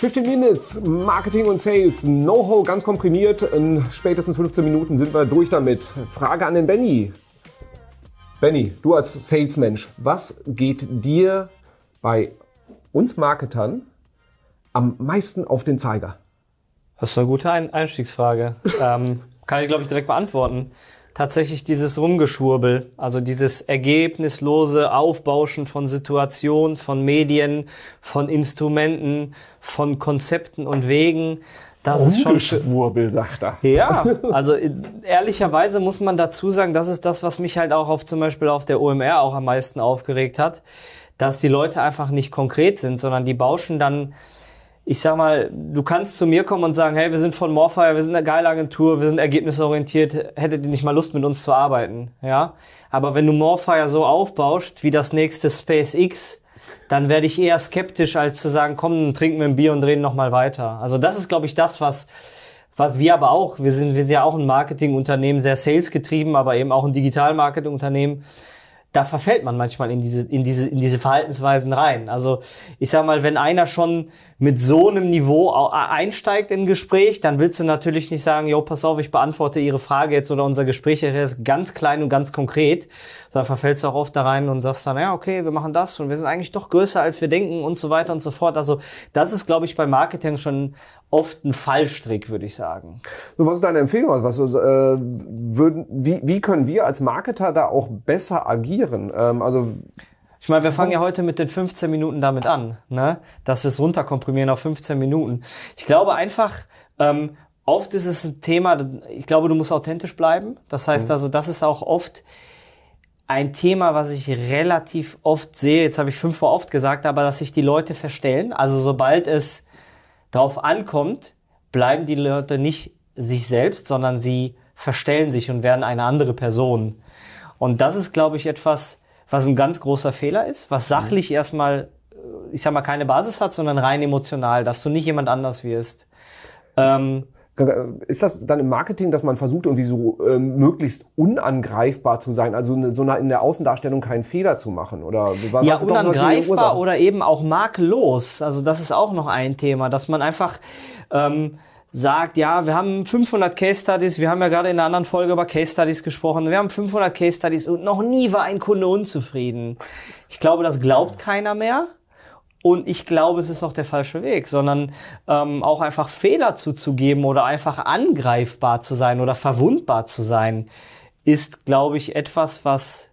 15 Minutes, Marketing und Sales, Know-how ganz komprimiert. In spätestens 15 Minuten sind wir durch damit. Frage an den Benny. Benny, du als Salesmensch, was geht dir bei uns Marketern am meisten auf den Zeiger? Das ist eine gute Einstiegsfrage. ähm, kann ich, glaube ich, direkt beantworten tatsächlich dieses Rumgeschwurbel, also dieses ergebnislose Aufbauschen von Situationen, von Medien, von Instrumenten, von Konzepten und Wegen. Das ist schon Schwurbel, sagt er. Ja, also ehrlicherweise muss man dazu sagen, das ist das, was mich halt auch auf zum Beispiel auf der OMR auch am meisten aufgeregt hat, dass die Leute einfach nicht konkret sind, sondern die bauschen dann ich sag mal, du kannst zu mir kommen und sagen, hey, wir sind von Morfire, wir sind eine geile Agentur, wir sind ergebnisorientiert, hättet ihr nicht mal Lust mit uns zu arbeiten, ja? Aber wenn du Morfire so aufbaust wie das nächste SpaceX, dann werde ich eher skeptisch, als zu sagen, komm, trinken wir ein Bier und reden nochmal weiter. Also das ist, glaube ich, das, was, was wir aber auch, wir sind, wir sind ja auch ein Marketingunternehmen, sehr salesgetrieben, aber eben auch ein Digital-Marketing-Unternehmen da verfällt man manchmal in diese, in diese, in diese Verhaltensweisen rein. Also ich sag mal, wenn einer schon mit so einem Niveau einsteigt in ein Gespräch, dann willst du natürlich nicht sagen, jo, pass auf, ich beantworte Ihre Frage jetzt oder unser Gespräch ist ganz klein und ganz konkret, sondern verfällst du auch oft da rein und sagst dann, ja, okay, wir machen das und wir sind eigentlich doch größer, als wir denken und so weiter und so fort. Also das ist, glaube ich, bei Marketing schon oft ein Fallstrick, würde ich sagen. So, was ist deine Empfehlung? Was, äh, würden, wie, wie können wir als Marketer da auch besser agieren? Ähm, also ich meine, wir fangen ja heute mit den 15 Minuten damit an, ne? dass wir es runterkomprimieren auf 15 Minuten. Ich glaube einfach, ähm, oft ist es ein Thema, ich glaube, du musst authentisch bleiben. Das heißt mhm. also, das ist auch oft ein Thema, was ich relativ oft sehe, jetzt habe ich fünfmal oft gesagt, aber dass sich die Leute verstellen. Also sobald es darauf ankommt, bleiben die Leute nicht sich selbst, sondern sie verstellen sich und werden eine andere Person. Und das ist, glaube ich, etwas, was ein ganz großer Fehler ist, was sachlich mhm. erstmal, ich sag mal, keine Basis hat, sondern rein emotional, dass du nicht jemand anders wirst. Ähm, ist das dann im Marketing, dass man versucht, irgendwie so ähm, möglichst unangreifbar zu sein, also ne, so in der Außendarstellung keinen Fehler zu machen? Oder was ja, unangreifbar oder eben auch makellos. Also das ist auch noch ein Thema, dass man einfach ähm, sagt, ja, wir haben 500 Case Studies, wir haben ja gerade in einer anderen Folge über Case Studies gesprochen, wir haben 500 Case Studies und noch nie war ein Kunde unzufrieden. Ich glaube, das glaubt keiner mehr. Und ich glaube, es ist auch der falsche Weg, sondern ähm, auch einfach Fehler zuzugeben oder einfach angreifbar zu sein oder verwundbar zu sein, ist, glaube ich, etwas, was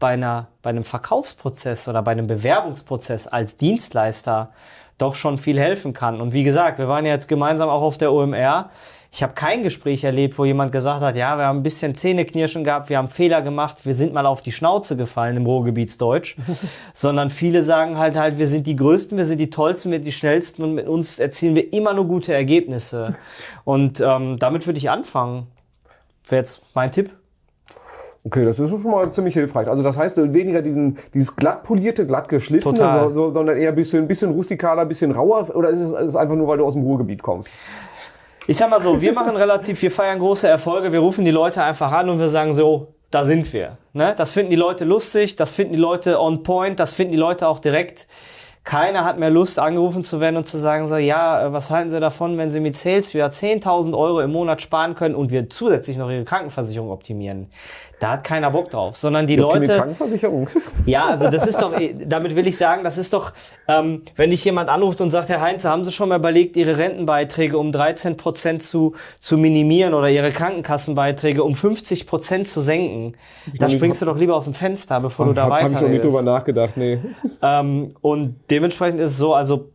bei, einer, bei einem Verkaufsprozess oder bei einem Bewerbungsprozess als Dienstleister doch schon viel helfen kann. Und wie gesagt, wir waren ja jetzt gemeinsam auch auf der OMR. Ich habe kein Gespräch erlebt, wo jemand gesagt hat, ja, wir haben ein bisschen Zähneknirschen gehabt, wir haben Fehler gemacht, wir sind mal auf die Schnauze gefallen im Ruhrgebietsdeutsch, sondern viele sagen halt halt, wir sind die Größten, wir sind die Tollsten, wir sind die Schnellsten und mit uns erzielen wir immer nur gute Ergebnisse. Und ähm, damit würde ich anfangen. Wäre jetzt mein Tipp. Okay, das ist schon mal ziemlich hilfreich. Also das heißt weniger diesen, dieses glatt polierte, glatt geschliffene, so, so, sondern eher ein bisschen, bisschen rustikaler, ein bisschen rauer. Oder ist es einfach nur, weil du aus dem Ruhrgebiet kommst? Ich sag mal so, wir machen relativ, wir feiern große Erfolge, wir rufen die Leute einfach an und wir sagen so, da sind wir. Ne? Das finden die Leute lustig, das finden die Leute on point, das finden die Leute auch direkt keiner hat mehr Lust, angerufen zu werden und zu sagen, so, ja, äh, was halten Sie davon, wenn Sie mit Sales wieder 10.000 Euro im Monat sparen können und wir zusätzlich noch Ihre Krankenversicherung optimieren? Da hat keiner Bock drauf, sondern die Leute. Krankenversicherung. Ja, also das ist doch, äh, damit will ich sagen, das ist doch, ähm, wenn dich jemand anruft und sagt, Herr Heinz, haben Sie schon mal überlegt, Ihre Rentenbeiträge um 13 Prozent zu, zu minimieren oder Ihre Krankenkassenbeiträge um 50 Prozent zu senken? Da springst du doch lieber aus dem Fenster, bevor du da hab, weiter. Habe ich noch nicht drüber nachgedacht, nee. Ähm, und dementsprechend ist es so, also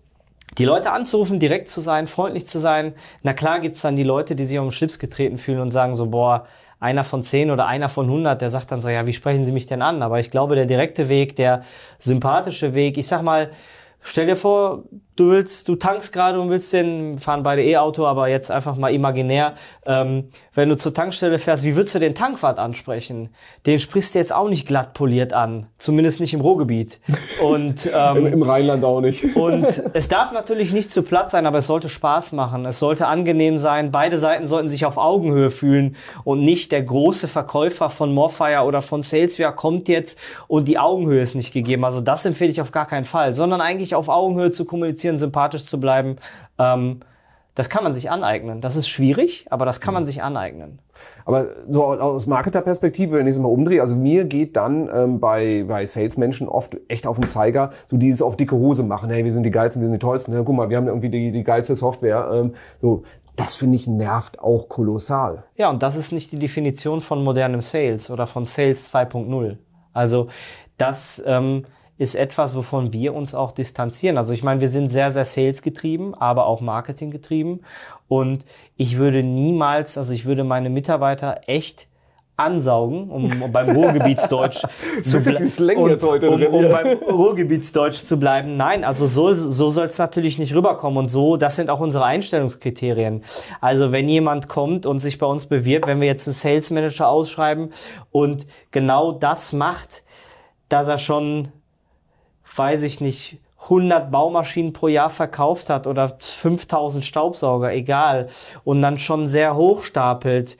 die Leute anzurufen, direkt zu sein, freundlich zu sein. Na klar gibt's dann die Leute, die sich um den Schlips getreten fühlen und sagen so, boah, einer von zehn oder einer von hundert, der sagt dann so, ja, wie sprechen Sie mich denn an? Aber ich glaube, der direkte Weg, der sympathische Weg, ich sag mal, stell dir vor, du willst, du tankst gerade und willst den, fahren beide E-Auto, aber jetzt einfach mal imaginär, ähm, wenn du zur Tankstelle fährst, wie würdest du den Tankwart ansprechen? Den sprichst du jetzt auch nicht glatt poliert an, zumindest nicht im Ruhrgebiet. Und ähm, Im, Im Rheinland auch nicht. und es darf natürlich nicht zu platt sein, aber es sollte Spaß machen. Es sollte angenehm sein. Beide Seiten sollten sich auf Augenhöhe fühlen und nicht der große Verkäufer von Morfire oder von Salesware kommt jetzt und die Augenhöhe ist nicht gegeben. Also das empfehle ich auf gar keinen Fall, sondern eigentlich auf Augenhöhe zu kommunizieren, sympathisch zu bleiben. Ähm, das kann man sich aneignen. Das ist schwierig, aber das kann man sich aneignen. Aber so aus Marketerperspektive, wenn ich es mal umdrehe, also mir geht dann ähm, bei, bei Salesmenschen oft echt auf den Zeiger, so die es auf dicke Hose machen. Hey, wir sind die geilsten, wir sind die tollsten. Ja, guck mal, wir haben irgendwie die, die geilste Software. Ähm, so, das finde ich nervt auch kolossal. Ja, und das ist nicht die Definition von modernem Sales oder von Sales 2.0. Also das ähm, ist etwas, wovon wir uns auch distanzieren. Also ich meine, wir sind sehr, sehr Sales getrieben, aber auch Marketing getrieben. Und ich würde niemals, also ich würde meine Mitarbeiter echt ansaugen, um, um beim Ruhrgebietsdeutsch zu bleiben. Um, um, um beim Ruhrgebietsdeutsch zu bleiben. Nein, also so, so soll es natürlich nicht rüberkommen. Und so, das sind auch unsere Einstellungskriterien. Also wenn jemand kommt und sich bei uns bewirbt, wenn wir jetzt einen Sales Manager ausschreiben und genau das macht, dass er schon weiß ich nicht, 100 Baumaschinen pro Jahr verkauft hat oder 5000 Staubsauger, egal, und dann schon sehr hoch stapelt,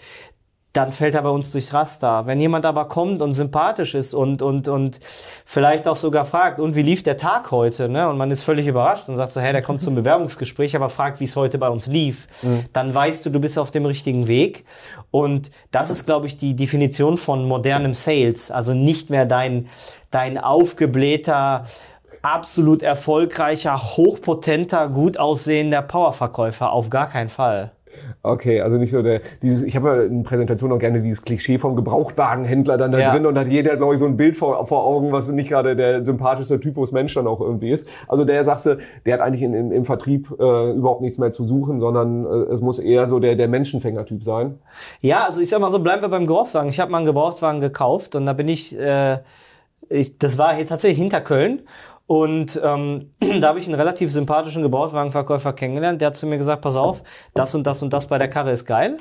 dann fällt er bei uns durchs Raster. Wenn jemand aber kommt und sympathisch ist und, und, und vielleicht auch sogar fragt, und wie lief der Tag heute, ne? Und man ist völlig überrascht und sagt so, hey, der kommt zum Bewerbungsgespräch, aber fragt, wie es heute bei uns lief, mhm. dann weißt du, du bist auf dem richtigen Weg. Und das ist, glaube ich, die Definition von modernem Sales. Also nicht mehr dein, dein aufgeblähter, absolut erfolgreicher, hochpotenter, gut aussehender Powerverkäufer. Auf gar keinen Fall. Okay, also nicht so der, dieses, ich habe ja in Präsentationen auch gerne dieses Klischee vom Gebrauchtwagenhändler dann da ja. drin und hat jeder, glaube ich, so ein Bild vor, vor Augen, was nicht gerade der sympathischste Typus Mensch dann auch irgendwie ist. Also der sagte, der hat eigentlich in, im, im Vertrieb äh, überhaupt nichts mehr zu suchen, sondern äh, es muss eher so der, der Menschenfänger-Typ sein. Ja, also ich sag mal so, bleiben wir beim Gebrauchtwagen. Ich habe mal einen Gebrauchtwagen gekauft und da bin ich, äh, ich das war hier tatsächlich hinter Köln und ähm, da habe ich einen relativ sympathischen Gebrauchtwagenverkäufer kennengelernt. Der hat zu mir gesagt, pass auf, das und das und das bei der Karre ist geil.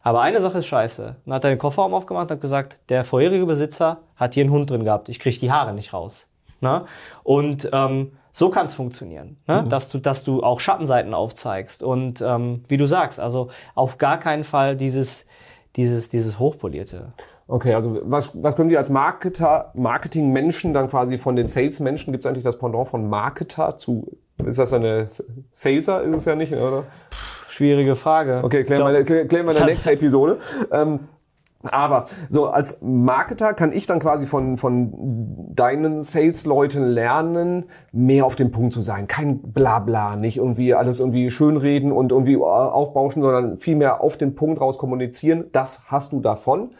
Aber eine Sache ist scheiße. Dann hat er den Kofferraum aufgemacht und hat gesagt, der vorherige Besitzer hat hier einen Hund drin gehabt. Ich kriege die Haare nicht raus. Ne? Und ähm, so kann es funktionieren, ne? Mhm. dass du, dass du auch Schattenseiten aufzeigst. Und ähm, wie du sagst, also auf gar keinen Fall dieses, dieses, dieses hochpolierte. Okay, also was, was können wir als Marketer, Marketing-Menschen dann quasi von den Sales-Menschen, gibt es eigentlich das Pendant von Marketer zu, ist das eine Saleser, ist es ja nicht, oder? Schwierige Frage. Okay, klären wir, klären wir in der nächsten Episode. Ähm, aber so als Marketer kann ich dann quasi von, von deinen Sales-Leuten lernen, mehr auf den Punkt zu sein. Kein Blabla, nicht irgendwie alles irgendwie schönreden und irgendwie aufbauschen, sondern viel mehr auf den Punkt raus kommunizieren. Das hast du davon.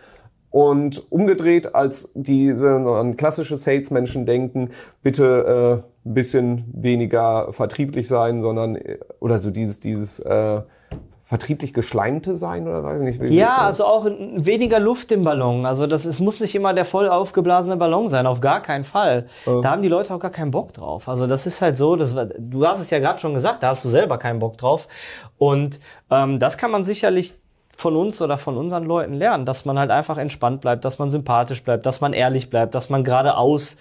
Und umgedreht, als diese an klassische Salesmenschen denken, bitte äh, ein bisschen weniger vertrieblich sein, sondern äh, oder so dieses dieses äh, vertrieblich geschleimte sein oder weiß ich nicht. Ja, also auch weniger Luft im Ballon. Also das es muss nicht immer der voll aufgeblasene Ballon sein, auf gar keinen Fall. Äh. Da haben die Leute auch gar keinen Bock drauf. Also das ist halt so, das, du hast es ja gerade schon gesagt, da hast du selber keinen Bock drauf. Und ähm, das kann man sicherlich von uns oder von unseren Leuten lernen, dass man halt einfach entspannt bleibt, dass man sympathisch bleibt, dass man ehrlich bleibt, dass man geradeaus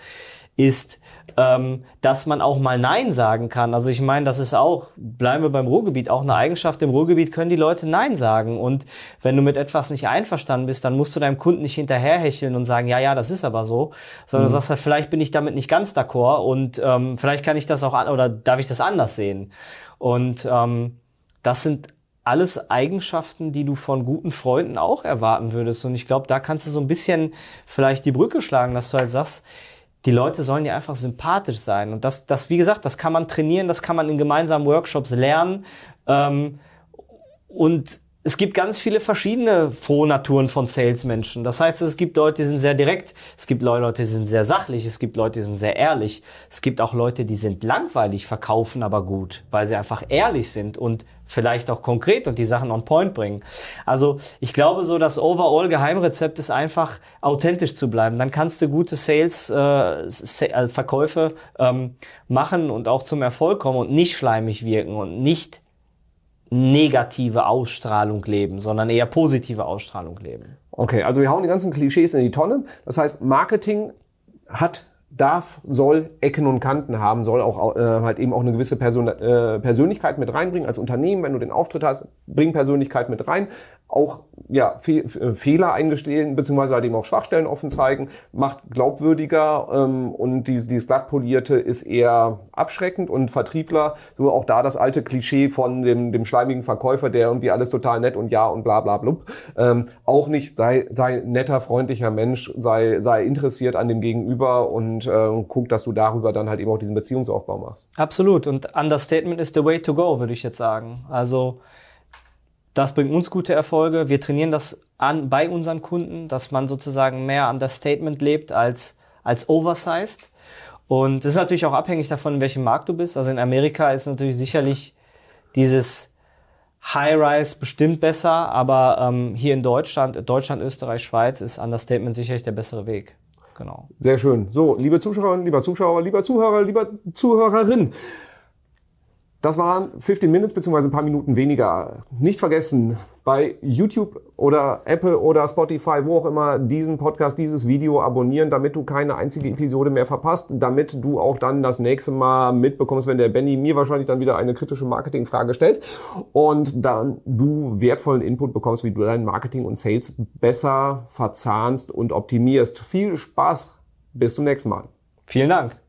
ist, ähm, dass man auch mal Nein sagen kann. Also ich meine, das ist auch, bleiben wir beim Ruhrgebiet, auch eine Eigenschaft im Ruhrgebiet können die Leute Nein sagen. Und wenn du mit etwas nicht einverstanden bist, dann musst du deinem Kunden nicht hinterherhecheln und sagen, ja, ja, das ist aber so, sondern mhm. du sagst halt, vielleicht bin ich damit nicht ganz d'accord und ähm, vielleicht kann ich das auch an oder darf ich das anders sehen. Und ähm, das sind alles Eigenschaften, die du von guten Freunden auch erwarten würdest. Und ich glaube, da kannst du so ein bisschen vielleicht die Brücke schlagen, dass du halt sagst, die Leute sollen ja einfach sympathisch sein. Und das, das, wie gesagt, das kann man trainieren, das kann man in gemeinsamen Workshops lernen. Ähm, und es gibt ganz viele verschiedene Frohnaturen von Salesmenschen. Das heißt, es gibt Leute, die sind sehr direkt, es gibt Leute, die sind sehr sachlich, es gibt Leute, die sind sehr ehrlich. Es gibt auch Leute, die sind langweilig, verkaufen aber gut, weil sie einfach ehrlich sind und vielleicht auch konkret und die Sachen on point bringen. Also ich glaube so, das overall Geheimrezept ist einfach authentisch zu bleiben. Dann kannst du gute Sales, äh, äh, Verkäufe ähm, machen und auch zum Erfolg kommen und nicht schleimig wirken und nicht negative Ausstrahlung leben, sondern eher positive Ausstrahlung leben. Okay, also wir hauen die ganzen Klischees in die Tonne. Das heißt, Marketing hat darf, soll Ecken und Kanten haben, soll auch äh, halt eben auch eine gewisse Person, äh, Persönlichkeit mit reinbringen. Als Unternehmen, wenn du den Auftritt hast, bring Persönlichkeit mit rein. Auch ja, Fe äh, Fehler eingestehen, beziehungsweise halt eben auch Schwachstellen offen zeigen, macht glaubwürdiger ähm, und dieses, dieses glattpolierte ist eher abschreckend und Vertriebler, so auch da das alte Klischee von dem, dem schleimigen Verkäufer, der irgendwie alles total nett und ja und bla bla blub, ähm, auch nicht, sei, sei netter, freundlicher Mensch, sei, sei interessiert an dem Gegenüber und äh, guck, dass du darüber dann halt eben auch diesen Beziehungsaufbau machst. Absolut und Understatement is the way to go, würde ich jetzt sagen. Also das bringt uns gute Erfolge. Wir trainieren das an bei unseren Kunden, dass man sozusagen mehr Understatement lebt als, als oversized. Und das ist natürlich auch abhängig davon, in welchem Markt du bist. Also in Amerika ist natürlich sicherlich dieses High-Rise bestimmt besser, aber ähm, hier in Deutschland, Deutschland, Österreich, Schweiz ist Understatement sicherlich der bessere Weg. Genau. Sehr schön. So, liebe Zuschauerinnen, lieber Zuschauer, lieber Zuhörer, lieber Zuhörerin. Das waren 15 Minutes beziehungsweise ein paar Minuten weniger. Nicht vergessen, bei YouTube oder Apple oder Spotify, wo auch immer, diesen Podcast, dieses Video abonnieren, damit du keine einzige Episode mehr verpasst, damit du auch dann das nächste Mal mitbekommst, wenn der Benny mir wahrscheinlich dann wieder eine kritische Marketingfrage stellt und dann du wertvollen Input bekommst, wie du dein Marketing und Sales besser verzahnst und optimierst. Viel Spaß. Bis zum nächsten Mal. Vielen Dank.